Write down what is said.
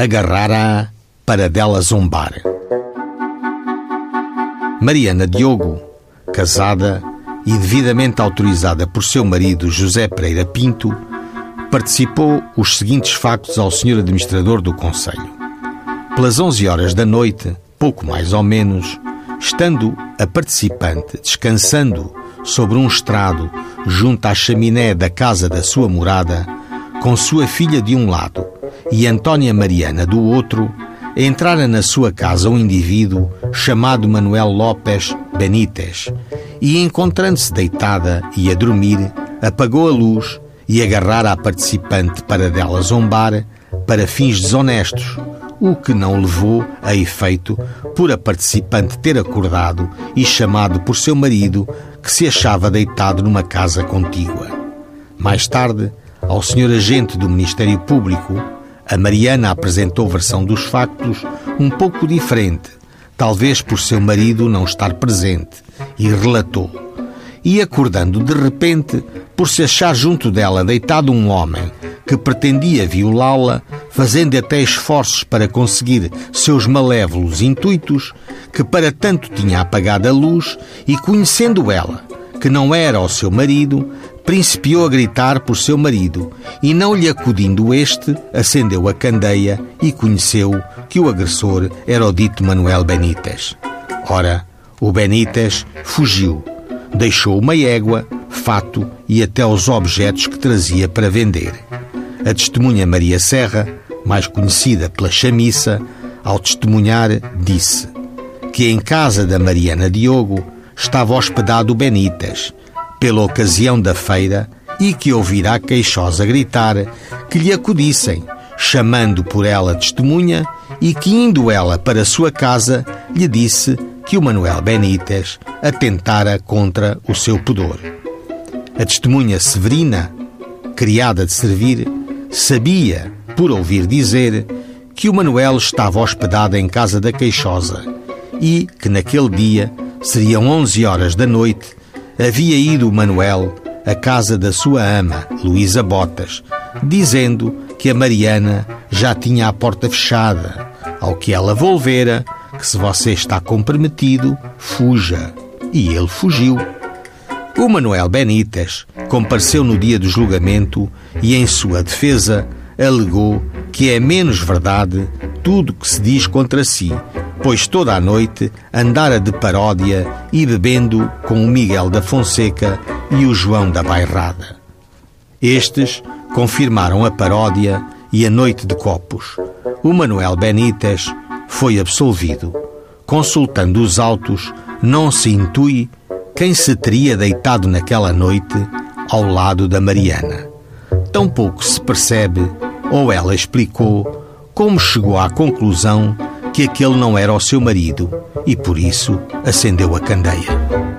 agarrara-a para dela zombar. Mariana Diogo, casada e devidamente autorizada por seu marido José Pereira Pinto, participou os seguintes factos ao senhor administrador do Conselho. Pelas 11 horas da noite, pouco mais ou menos, estando a participante descansando sobre um estrado junto à chaminé da casa da sua morada, com sua filha de um lado e Antônia Mariana do outro, entrara na sua casa um indivíduo chamado Manuel Lopes Benítez e, encontrando-se deitada e a dormir, apagou a luz e agarrara a participante para dela zombar para fins desonestos, o que não levou a efeito por a participante ter acordado e chamado por seu marido que se achava deitado numa casa contígua. Mais tarde, ao senhor agente do Ministério Público, a Mariana apresentou versão dos factos um pouco diferente, talvez por seu marido não estar presente, e relatou. E acordando de repente, por se achar junto dela deitado um homem que pretendia violá-la, fazendo até esforços para conseguir seus malévolos intuitos, que para tanto tinha apagado a luz e conhecendo ela que não era o seu marido, principiou a gritar por seu marido e, não lhe acudindo este, acendeu a candeia e conheceu que o agressor era o dito Manuel Benítez. Ora, o Benítez fugiu, deixou uma égua, fato e até os objetos que trazia para vender. A testemunha Maria Serra, mais conhecida pela chamiça, ao testemunhar, disse que em casa da Mariana Diogo estava hospedado o Benítez, pela ocasião da feira, e que ouvirá queixosa gritar que lhe acudissem, chamando por ela testemunha, e que indo ela para sua casa, lhe disse que o Manuel Benítez atentara contra o seu pudor. A testemunha Severina, criada de servir, sabia, por ouvir dizer, que o Manuel estava hospedado em casa da queixosa e que naquele dia seriam onze horas da noite havia ido Manuel à casa da sua ama, Luísa Botas, dizendo que a Mariana já tinha a porta fechada, ao que ela volvera que se você está comprometido, fuja. E ele fugiu. O Manuel Benítez compareceu no dia do julgamento e, em sua defesa, alegou que é menos verdade tudo que se diz contra si, pois toda a noite andara de paródia e bebendo com o Miguel da Fonseca e o João da Bairrada. Estes confirmaram a paródia e a noite de copos. O Manuel Benítez foi absolvido. Consultando os autos, não se intui quem se teria deitado naquela noite ao lado da Mariana. Tampouco se percebe, ou ela explicou, como chegou à conclusão que aquele não era o seu marido e por isso acendeu a candeia.